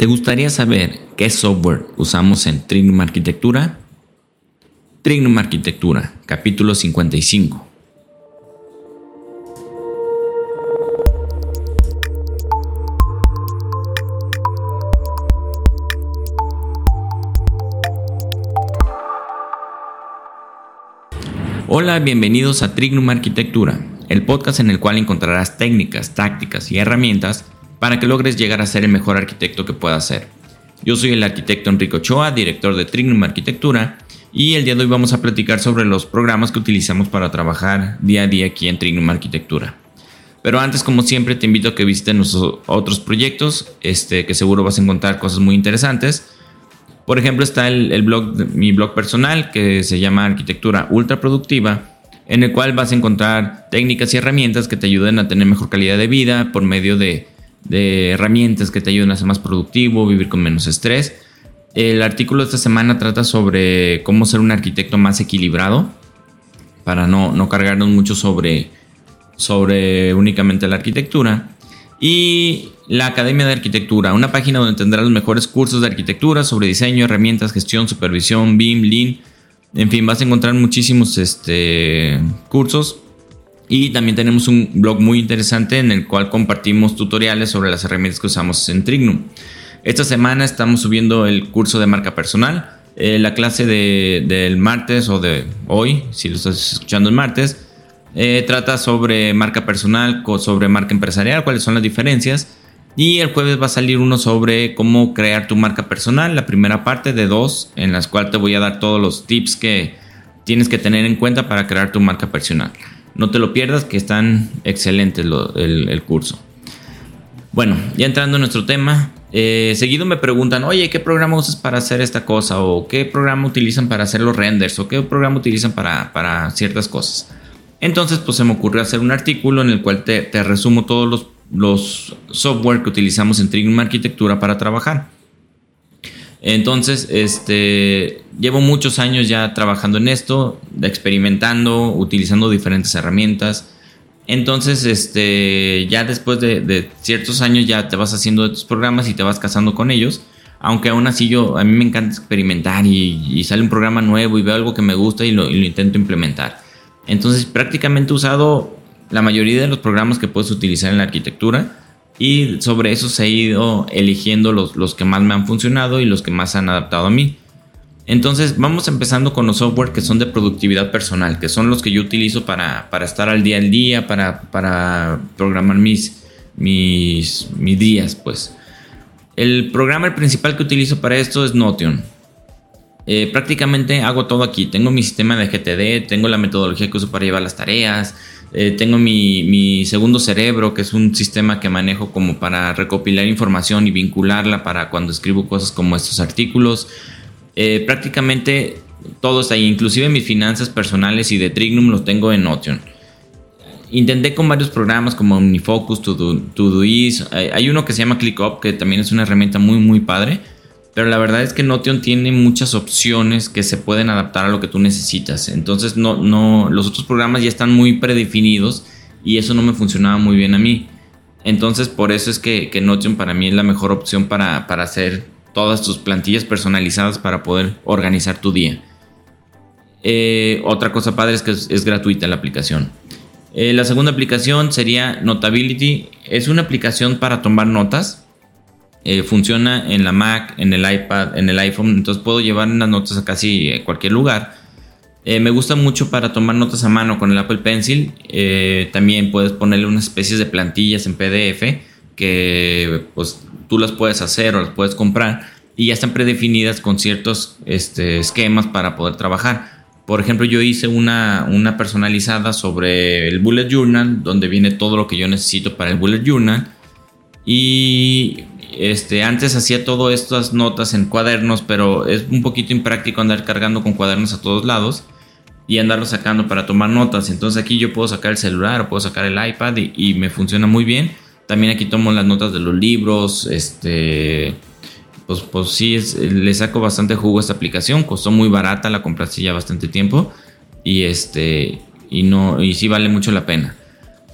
¿Te gustaría saber qué software usamos en Trignum Arquitectura? Trignum Arquitectura, capítulo 55. Hola, bienvenidos a Trignum Arquitectura, el podcast en el cual encontrarás técnicas, tácticas y herramientas para que logres llegar a ser el mejor arquitecto que puedas ser. Yo soy el arquitecto Enrico Ochoa, director de Trignum Arquitectura, y el día de hoy vamos a platicar sobre los programas que utilizamos para trabajar día a día aquí en Trignum Arquitectura. Pero antes, como siempre, te invito a que visites nuestros otros proyectos, este, que seguro vas a encontrar cosas muy interesantes. Por ejemplo, está el, blog, mi blog personal, que se llama Arquitectura Ultra Productiva, en el cual vas a encontrar técnicas y herramientas que te ayuden a tener mejor calidad de vida por medio de de herramientas que te ayuden a ser más productivo, vivir con menos estrés. El artículo de esta semana trata sobre cómo ser un arquitecto más equilibrado para no, no cargarnos mucho sobre, sobre únicamente la arquitectura. Y la Academia de Arquitectura, una página donde tendrás los mejores cursos de arquitectura sobre diseño, herramientas, gestión, supervisión, BIM, Lean. En fin, vas a encontrar muchísimos este, cursos y también tenemos un blog muy interesante en el cual compartimos tutoriales sobre las herramientas que usamos en Trignum. Esta semana estamos subiendo el curso de marca personal. Eh, la clase del martes o de hoy, si lo estás escuchando el martes, eh, trata sobre marca personal, sobre marca empresarial, cuáles son las diferencias. Y el jueves va a salir uno sobre cómo crear tu marca personal, la primera parte de dos, en las cuales te voy a dar todos los tips que tienes que tener en cuenta para crear tu marca personal. No te lo pierdas, que están excelentes el, curso. Bueno, ya entrando en nuestro tema, eh, seguido me preguntan, oye, ¿qué programa usas para hacer esta cosa? ¿O qué programa utilizan para hacer los renders? ¿O qué programa utilizan para, ciertas cosas? Entonces, pues se me ocurrió hacer un artículo en el cual te, resumo todos los, los software que utilizamos en Trignum Arquitectura para trabajar. Entonces, este, llevo muchos años ya trabajando en esto, experimentando, utilizando diferentes herramientas. Entonces, este, ya después de, ciertos años ya te vas haciendo tus programas y te vas casando con ellos. Aunque aún así yo, a mí me encanta experimentar y, sale un programa nuevo y veo algo que me gusta y lo, y lo intento implementar. Entonces, prácticamente he usado la mayoría de los programas que puedes utilizar en la arquitectura y sobre eso se he ido eligiendo los, los que más me han funcionado y los que más han adaptado a mí. Entonces vamos empezando con los software que son de productividad personal, que son los que yo utilizo para, para estar al día al día, para, para programar mis, mis, mis días. Pues. El programa principal que utilizo para esto es Notion. Eh, prácticamente hago todo aquí. Tengo mi sistema de GTD, tengo la metodología que uso para llevar las tareas, eh, tengo mi, segundo cerebro, que es un sistema que manejo como para recopilar información y vincularla para cuando escribo cosas como estos artículos. Eh, prácticamente todo está ahí, inclusive mis finanzas personales y de Trignum los tengo en Notion. Intenté con varios programas como OmniFocus, Todoist. Hay uno que se llama ClickUp, que también es una herramienta muy, muy padre pero la verdad es que Notion tiene muchas opciones que se pueden adaptar a lo que tú necesitas. Entonces, no, no, los otros programas ya están muy predefinidos y eso no me funcionaba muy bien a mí. Entonces, por eso es que, que Notion para mí es la mejor opción para, hacer todas tus plantillas personalizadas para poder organizar tu día. Eh, otra cosa padre es que es, gratuita la aplicación. Eh, la segunda aplicación sería Notability. Es una aplicación para tomar notas eh, funciona en la Mac, en el iPad, en el iPhone, entonces puedo llevar las notas a casi cualquier lugar. Eh, me gusta mucho para tomar notas a mano con el Apple Pencil. Eh, también puedes ponerle unas especies de plantillas en PDF que pues tú las puedes hacer o las puedes comprar y ya están predefinidas con ciertos este, esquemas para poder trabajar. Por ejemplo, yo hice una, una personalizada sobre el Bullet Journal, donde viene todo lo que yo necesito para el Bullet Journal. Y este, antes hacía todo estas notas en cuadernos, pero es un poquito impráctico andar cargando con cuadernos a todos lados y andarlos sacando para tomar notas. Entonces aquí yo puedo sacar el celular o puedo sacar el iPad y, me funciona muy bien. También aquí tomo las notas de los libros, este, pues, pues sí, le saco bastante jugo a esta aplicación. Costó muy barata, la compré hace ya bastante tiempo y este, y no, y sí vale mucho la pena.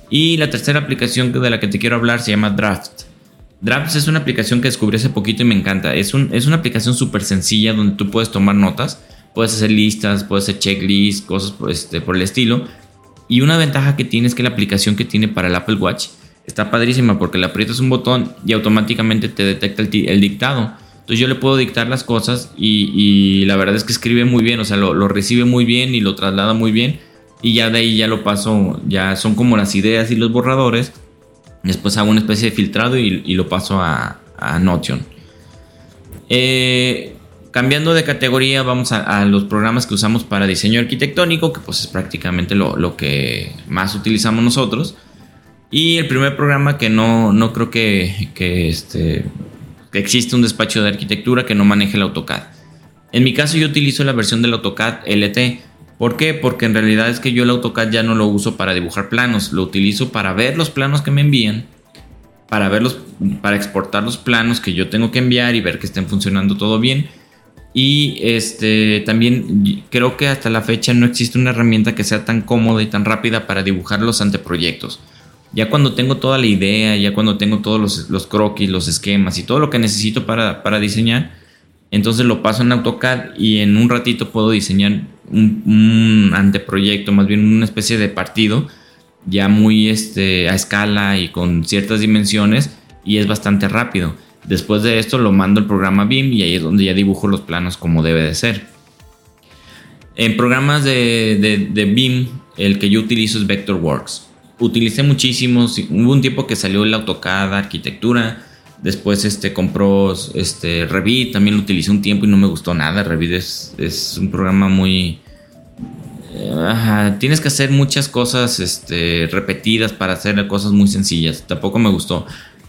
Y la tercera aplicación de la que te quiero hablar se llama Draft. Drafts es una aplicación que descubrí hace poquito y me encanta. Es, un, es una aplicación súper sencilla donde tú puedes tomar notas, puedes hacer listas, puedes hacer checklists, cosas por, este, el estilo. Y una ventaja que tiene es que la aplicación que tiene para el Apple Watch está padrísima porque le aprietas un botón y automáticamente te detecta el, dictado. Entonces yo le puedo dictar las cosas y, la verdad es que escribe muy bien, o sea, lo, lo, recibe muy bien y lo traslada muy bien. Y ya de ahí ya lo paso, ya son como las ideas y los borradores Después hago una especie de filtrado y, lo paso a, Notion. Eh, cambiando de categoría, vamos a, los programas que usamos para diseño arquitectónico, que pues es prácticamente lo, que más utilizamos nosotros. Y el primer programa que no, no creo que, que, este, que existe un despacho de arquitectura que no maneje el AutoCAD. En mi caso yo utilizo la versión del AutoCAD LT ¿Por qué? Porque en realidad es que yo el AutoCAD ya no lo uso para dibujar planos, lo utilizo para ver los planos que me envían, para verlos, para exportar los planos que yo tengo que enviar y ver que estén funcionando todo bien. Y este también creo que hasta la fecha no existe una herramienta que sea tan cómoda y tan rápida para dibujar los anteproyectos. Ya cuando tengo toda la idea, ya cuando tengo todos los, croquis, los esquemas y todo lo que necesito para, para diseñar, entonces lo paso en AutoCAD y en un ratito puedo diseñar un, anteproyecto, más bien una especie de partido, ya muy este, a escala y con ciertas dimensiones y es bastante rápido. Después de esto lo mando al programa BIM y ahí es donde ya dibujo los planos como debe de ser. En programas de, de, BIM, el que yo utilizo es Vectorworks. Utilicé muchísimos, hubo un tiempo que salió el AutoCAD, arquitectura, Después este, compró este, Revit, también lo utilicé un tiempo y no me gustó nada. Revit es, es un programa muy... tienes que hacer muchas cosas este, repetidas para hacer cosas muy sencillas. Tampoco me gustó.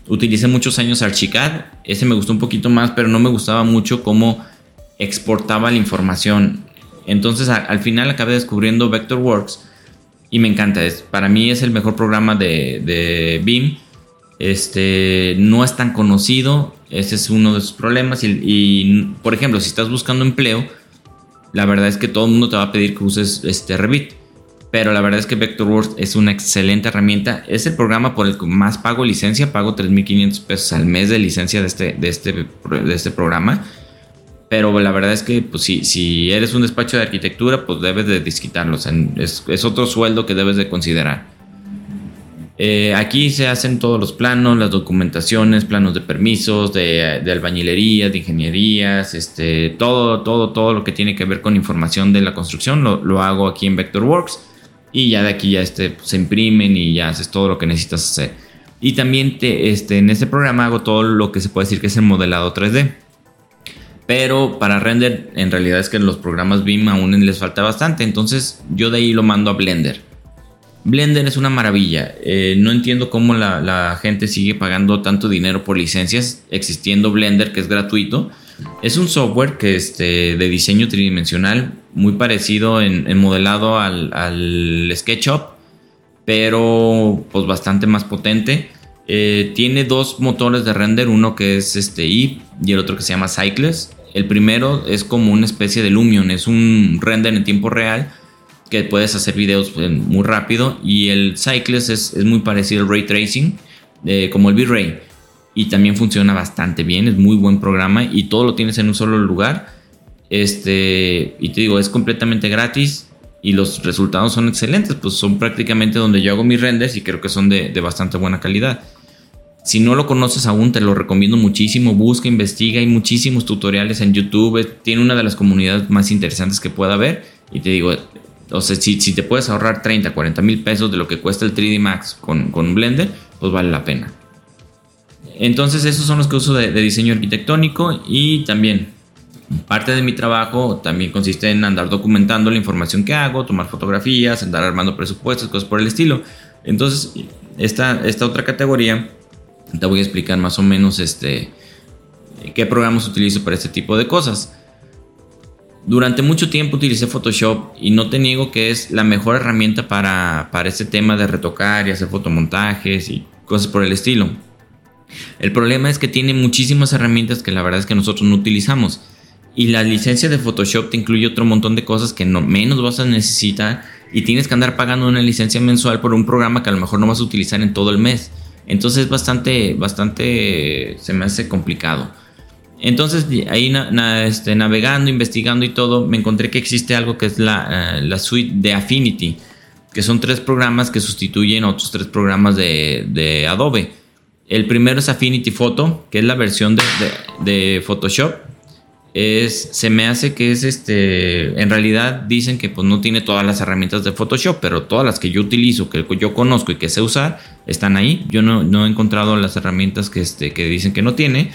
Utilicé muchos años Archicad. Ese me gustó un poquito más, pero no me gustaba mucho cómo exportaba la información. Entonces al final acabé descubriendo Vectorworks y me encanta. Es, para mí es el mejor programa de, de BIM este, no es tan conocido, ese es uno de sus problemas. Y, por ejemplo, si estás buscando empleo, la verdad es que todo el mundo te va a pedir que uses este Revit. Pero la verdad es que Vectorworks es una excelente herramienta. Es el programa por el que más pago licencia. Pago 3.500 pesos al mes de licencia de este, de este, de este programa. Pero la verdad es que pues, si, si eres un despacho de arquitectura, pues debes de desquitarlo. es, es otro sueldo que debes de considerar. Eh, aquí se hacen todos los planos, las documentaciones, planos de permisos, de, albañilería, de ingenierías, este, todo, todo, todo lo que tiene que ver con información de la construcción lo, hago aquí en Vectorworks y ya de aquí ya este, se imprimen y ya haces todo lo que necesitas hacer. Y también te, este, en este programa hago todo lo que se puede decir que es el modelado 3D. Pero para render, en realidad es que los programas BIM aún les falta bastante. Entonces yo de ahí lo mando a Blender. Blender es una maravilla. Eh, no entiendo cómo la, gente sigue pagando tanto dinero por licencias, existiendo Blender, que es gratuito. Es un software que este, de diseño tridimensional, muy parecido en, modelado al, SketchUp, pero pues bastante más potente. Eh, tiene dos motores de render, uno que es este y el otro que se llama Cycles. El primero es como una especie de Lumion, es un render en tiempo real que puedes hacer videos pues, muy rápido y el Cycles es, muy parecido al Ray Tracing, eh, como el V-Ray. Y también funciona bastante bien, es muy buen programa y todo lo tienes en un solo lugar. Este, y te digo, es completamente gratis y los resultados son excelentes, pues son prácticamente donde yo hago mis renders y creo que son de, de bastante buena calidad. Si no lo conoces aún, te lo recomiendo muchísimo. Busca, investiga. Hay muchísimos tutoriales en YouTube. Tiene una de las comunidades más interesantes que pueda haber. Y te digo, o sea, si, te puedes ahorrar 30, 40 mil pesos de lo que cuesta el 3D Max con, con Blender, pues vale la pena. Entonces esos son los que uso de, diseño arquitectónico y también parte de mi trabajo también consiste en andar documentando la información que hago, tomar fotografías, andar armando presupuestos, cosas por el estilo. Entonces esta, esta otra categoría te voy a explicar más o menos este, qué programas utilizo para este tipo de cosas. Durante mucho tiempo utilicé Photoshop y no te niego que es la mejor herramienta para, para este tema de retocar y hacer fotomontajes y cosas por el estilo. El problema es que tiene muchísimas herramientas que la verdad es que nosotros no utilizamos. Y la licencia de Photoshop te incluye otro montón de cosas que no menos vas a necesitar y tienes que andar pagando una licencia mensual por un programa que a lo mejor no vas a utilizar en todo el mes. Entonces es bastante, bastante, se me hace complicado. Entonces ahí este, navegando, investigando y todo, me encontré que existe algo que es la, eh, suite de Affinity, que son tres programas que sustituyen otros tres programas de, Adobe. El primero es Affinity Photo, que es la versión de, Photoshop se me hace que es este, en realidad dicen que pues no tiene todas las herramientas de Photoshop, pero todas las que yo utilizo, que yo conozco y que sé usar, están ahí. Yo no, he encontrado las herramientas que, este, que dicen que no tiene.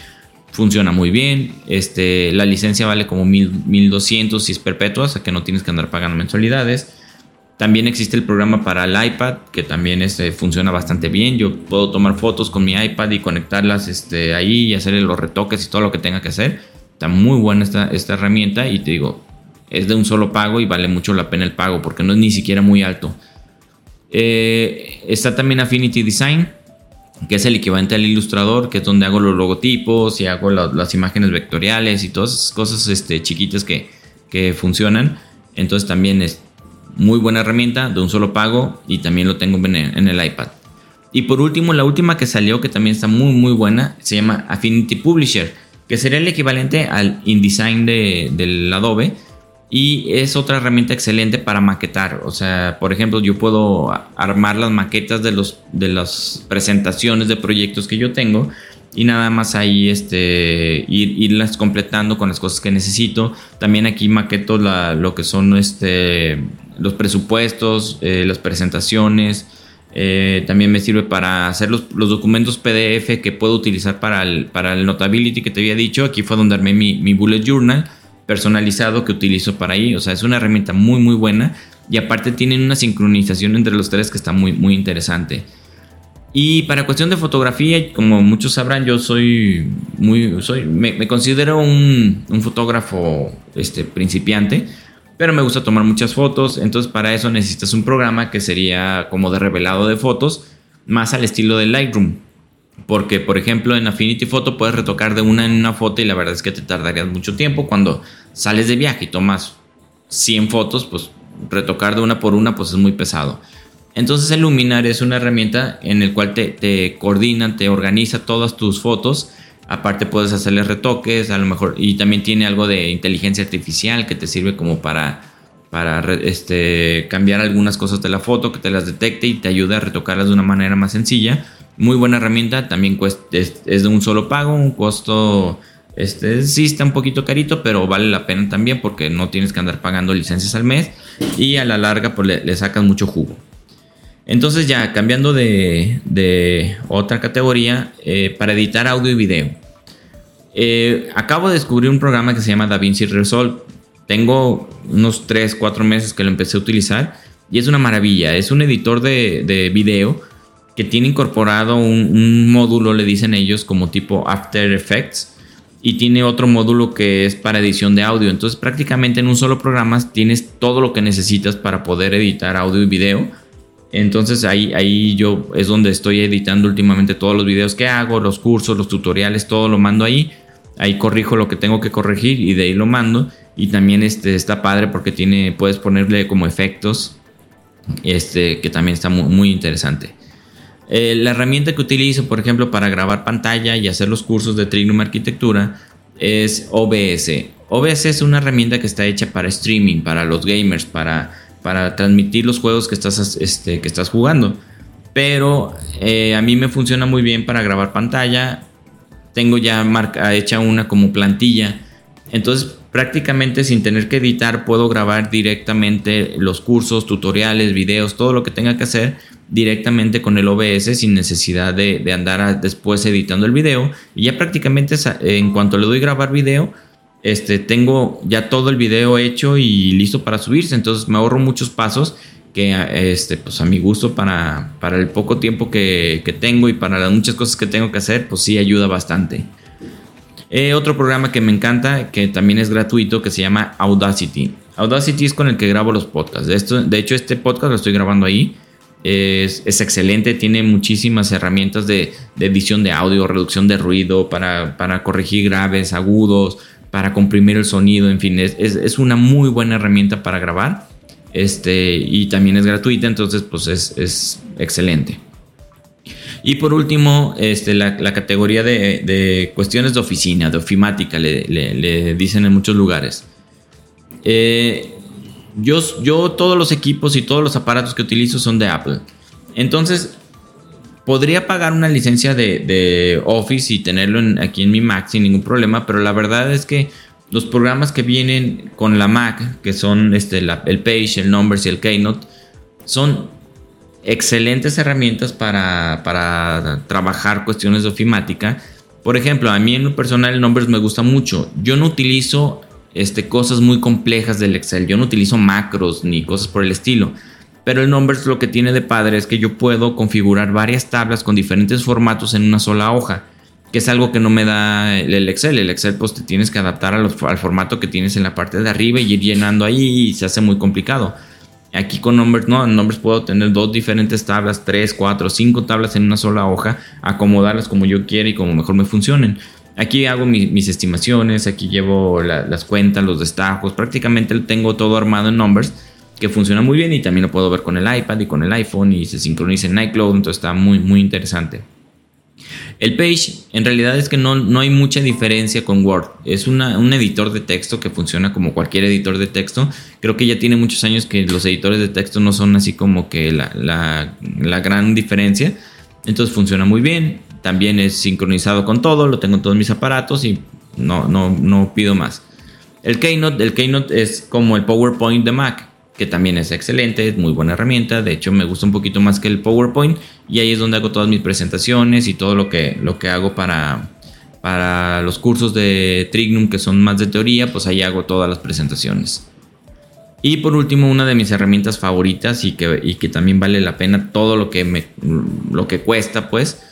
Funciona muy bien. Este, la licencia vale como 1200 si es perpetua, o sea que no tienes que andar pagando mensualidades. También existe el programa para el iPad, que también este, funciona bastante bien. Yo puedo tomar fotos con mi iPad y conectarlas este, ahí y hacerle los retoques y todo lo que tenga que hacer Está muy buena esta, esta herramienta y te digo, es de un solo pago y vale mucho la pena el pago porque no es ni siquiera muy alto. Eh, está también Affinity Design, que es el equivalente al ilustrador, que es donde hago los logotipos y hago las imágenes vectoriales y todas esas cosas este, chiquitas que, que funcionan. Entonces también es muy buena herramienta de un solo pago y también lo tengo en el, iPad. Y por último, la última que salió que también está muy muy buena se llama Affinity Publisher que sería el equivalente al InDesign de, del Adobe. Y es otra herramienta excelente para maquetar. O sea, por ejemplo, yo puedo armar las maquetas de, los, de las presentaciones de proyectos que yo tengo y nada más ahí este, irlas completando con las cosas que necesito. También aquí maqueto lo que son este, los presupuestos, eh, las presentaciones, eh, también me sirve para hacer los, documentos PDF que puedo utilizar para el, para el Notability que te había dicho. Aquí fue donde armé mi, Bullet Journal personalizado que utilizo para ahí. O sea, es una herramienta muy, muy buena. Y aparte tienen una sincronización entre los tres que está muy, muy interesante. Y para cuestión de fotografía, como muchos sabrán, yo soy muy, soy, me, considero un, un, fotógrafo este, principiante pero me gusta tomar muchas fotos, entonces para eso necesitas un programa que sería como de revelado de fotos, más al estilo de Lightroom. Porque, por ejemplo, en Affinity Photo puedes retocar de una en una foto y la verdad es que te tardarías mucho tiempo. Cuando sales de viaje y tomas 100 fotos, pues retocar de una por una pues es muy pesado. Entonces el Luminar es una herramienta en el cual te, coordina, te organiza todas tus fotos Aparte puedes hacerle retoques, a lo mejor, y también tiene algo de inteligencia artificial que te sirve como para, para este, cambiar algunas cosas de la foto, que te las detecte y te ayude a retocarlas de una manera más sencilla. Muy buena herramienta, también es, de un solo pago, un costo, este, sí está un poquito carito, pero vale la pena también porque no tienes que andar pagando licencias al mes y a la larga pues le, sacas mucho jugo. Entonces ya cambiando de, otra categoría, eh, para editar audio y video. Eh, acabo de descubrir un programa que se llama DaVinci Resolve. Tengo unos 3, 4 meses que lo empecé a utilizar y es una maravilla. Es un editor de, video que tiene incorporado un, un, módulo, le dicen ellos, como tipo After Effects. Y tiene otro módulo que es para edición de audio. Entonces prácticamente en un solo programa tienes todo lo que necesitas para poder editar audio y video entonces ahí, ahí yo es donde estoy editando últimamente todos los videos que hago, los cursos, los tutoriales, todo lo mando ahí. Ahí corrijo lo que tengo que corregir y de ahí lo mando. Y también este, está padre porque tiene, puedes ponerle como efectos, este, que también está muy, muy interesante. Eh, la herramienta que utilizo, por ejemplo, para grabar pantalla y hacer los cursos de Trignum Arquitectura es OBS. OBS es una herramienta que está hecha para streaming, para los gamers, para para transmitir los juegos que estás, este, que estás jugando. Pero eh, a mí me funciona muy bien para grabar pantalla. Tengo ya marca, hecha una como plantilla. Entonces prácticamente sin tener que editar puedo grabar directamente los cursos, tutoriales, videos, todo lo que tenga que hacer directamente con el OBS sin necesidad de, andar después editando el video. Y ya prácticamente en cuanto le doy grabar video, este, tengo ya todo el video hecho y listo para subirse. Entonces me ahorro muchos pasos que este, pues a mi gusto para, para el poco tiempo que, tengo y para las muchas cosas que tengo que hacer, pues sí ayuda bastante. Eh, otro programa que me encanta, que también es gratuito, que se llama Audacity. Audacity es con el que grabo los podcasts. De, hecho, este podcast lo estoy grabando ahí. Es, excelente, tiene muchísimas herramientas de, edición de audio, reducción de ruido, para, corregir graves, agudos, para comprimir el sonido, en fin, es, una muy buena herramienta para grabar. Este, y también es gratuita, entonces pues es, excelente. Y por último, este, la, categoría de, cuestiones de oficina, de ofimática, le, dicen en muchos lugares. Eh, yo, yo todos los equipos y todos los aparatos que utilizo son de Apple. Entonces, podría pagar una licencia de, Office y tenerlo aquí en mi Mac sin ningún problema, pero la verdad es que los programas que vienen con la Mac, que son este, el Page, el Numbers y el Keynote, son excelentes herramientas para, para trabajar cuestiones de ofimática. Por ejemplo, a mí en lo personal Numbers me gusta mucho. Yo no utilizo este, cosas muy complejas del Excel. Yo no utilizo macros ni cosas por el estilo. Pero el Numbers lo que tiene de padre es que yo puedo configurar varias tablas con diferentes formatos en una sola hoja, que es algo que no me da el Excel. El Excel pues te tienes que adaptar al formato que tienes en la parte de arriba y ir llenando ahí y se hace muy complicado. Aquí con Numbers, no, en Numbers puedo tener dos diferentes tablas, tres, cuatro, cinco tablas en una sola hoja, acomodarlas como yo quiera y como mejor me funcionen. Aquí hago mis estimaciones, aquí llevo las cuentas, los destajos, prácticamente tengo todo armado en Numbers que funciona muy bien y también lo puedo ver con el iPad y con el iPhone y se sincroniza en iCloud, entonces está muy muy interesante. El Page en realidad es que no, no hay mucha diferencia con Word. Es un editor de texto que funciona como cualquier editor de texto. Creo que ya tiene muchos años que los editores de texto no son así como que la, la gran diferencia. Entonces funciona muy bien. También es sincronizado con todo. Lo tengo en todos mis aparatos y no, no, no pido más. El Keynote, el Keynote es como el PowerPoint de Mac que también es excelente, es muy buena herramienta. De hecho, me gusta un poquito más que el PowerPoint y ahí es donde hago todas mis presentaciones y todo lo que, lo que hago para, para los cursos de Trignum que son más de teoría, pues ahí hago todas las presentaciones. Y por último, una de mis herramientas favoritas y que, que también vale la pena todo lo que, me, lo que cuesta, pues,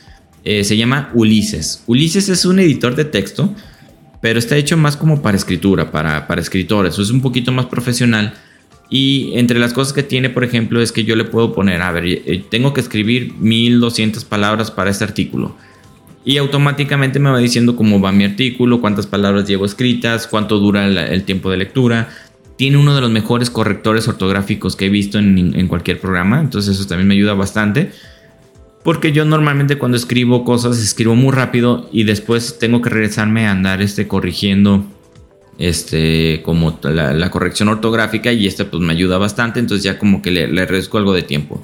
eh, se llama Ulises. Ulises es un editor de texto, pero está hecho más como para escritura, para, para escritores. Es un poquito más profesional y entre las cosas que tiene, por ejemplo, es que yo le puedo poner, a ver, eh, tengo que escribir 1200 palabras para este artículo. Y automáticamente me va diciendo cómo va mi artículo, cuántas palabras llevo escritas, cuánto dura el, tiempo de lectura. Tiene uno de los mejores correctores ortográficos que he visto en, en cualquier programa, entonces eso también me ayuda bastante. Porque yo normalmente cuando escribo cosas escribo muy rápido y después tengo que regresarme a andar este, corrigiendo este, como la, corrección ortográfica y esta pues me ayuda bastante, entonces ya como que le, le reduzco algo de tiempo.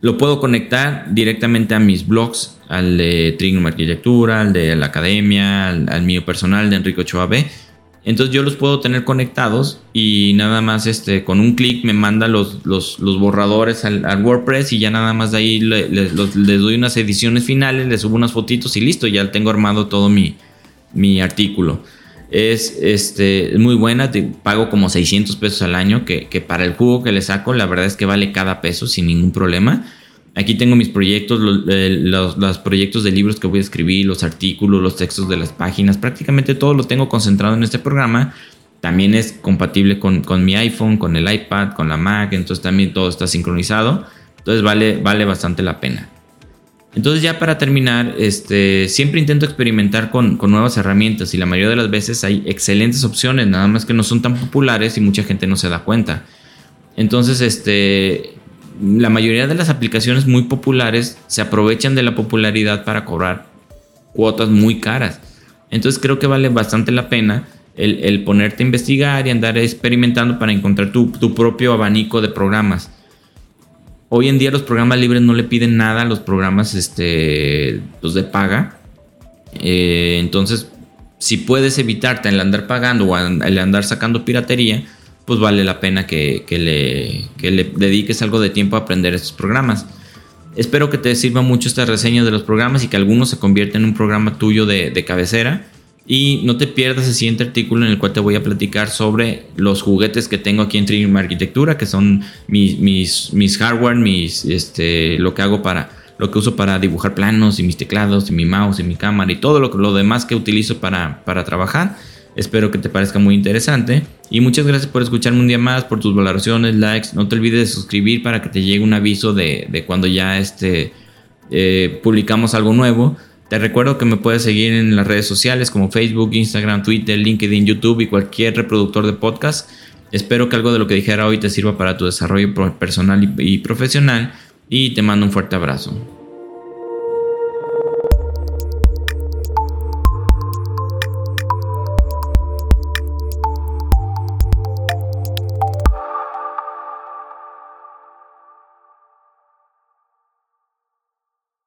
Lo puedo conectar directamente a mis blogs, al de Trignum Arquitectura, al de la Academia, al, mío personal de Enrico Ochoa B. Entonces yo los puedo tener conectados y nada más este, con un clic me manda los, los, borradores al, WordPress y ya nada más de ahí les doy unas ediciones finales, le subo unas fotitos y listo, ya tengo armado todo mi, mi artículo es este, muy buena, pago como 600 pesos al año, que, para el jugo que le saco, la verdad es que vale cada peso sin ningún problema. Aquí tengo mis proyectos, los, proyectos de libros que voy a escribir, los artículos, los textos de las páginas, prácticamente todo lo tengo concentrado en este programa. También es compatible con, con mi iPhone, con el iPad, con la Mac, entonces también todo está sincronizado. Entonces vale, vale bastante la pena. Entonces ya para terminar, este, siempre intento experimentar con, nuevas herramientas y la mayoría de las veces hay excelentes opciones, nada más que no son tan populares y mucha gente no se da cuenta. Entonces, este, la mayoría de las aplicaciones muy populares se aprovechan de la popularidad para cobrar cuotas muy caras. Entonces creo que vale bastante la pena el, ponerte a investigar y andar experimentando para encontrar tu, tu propio abanico de programas. Hoy en día los programas libres no le piden nada a los programas este, pues de paga. Eh, entonces, si puedes evitarte el andar pagando o el andar sacando piratería, pues vale la pena que, le, le dediques algo de tiempo a aprender estos programas. Espero que te sirva mucho esta reseña de los programas y que algunos se convierta en un programa tuyo de cabecera. Y no te pierdas el siguiente artículo en el cual te voy a platicar sobre los juguetes que tengo aquí en Trignum Arquitectura, que son mis, mis, mis hardware, mis, este, lo que hago para, lo que uso para dibujar planos y mis teclados y mi mouse y mi cámara y todo lo, lo demás que utilizo para, para trabajar. Espero que te parezca muy interesante. Y muchas gracias por escucharme un día más, por tus valoraciones, likes. No te olvides de suscribir para que te llegue un aviso de, de cuando ya este, eh, publicamos algo nuevo. Te recuerdo que me puedes seguir en las redes sociales como Facebook, Instagram, Twitter, LinkedIn, YouTube y cualquier reproductor de podcast. Espero que algo de lo que dijera hoy te sirva para tu desarrollo personal y profesional y te mando un fuerte abrazo.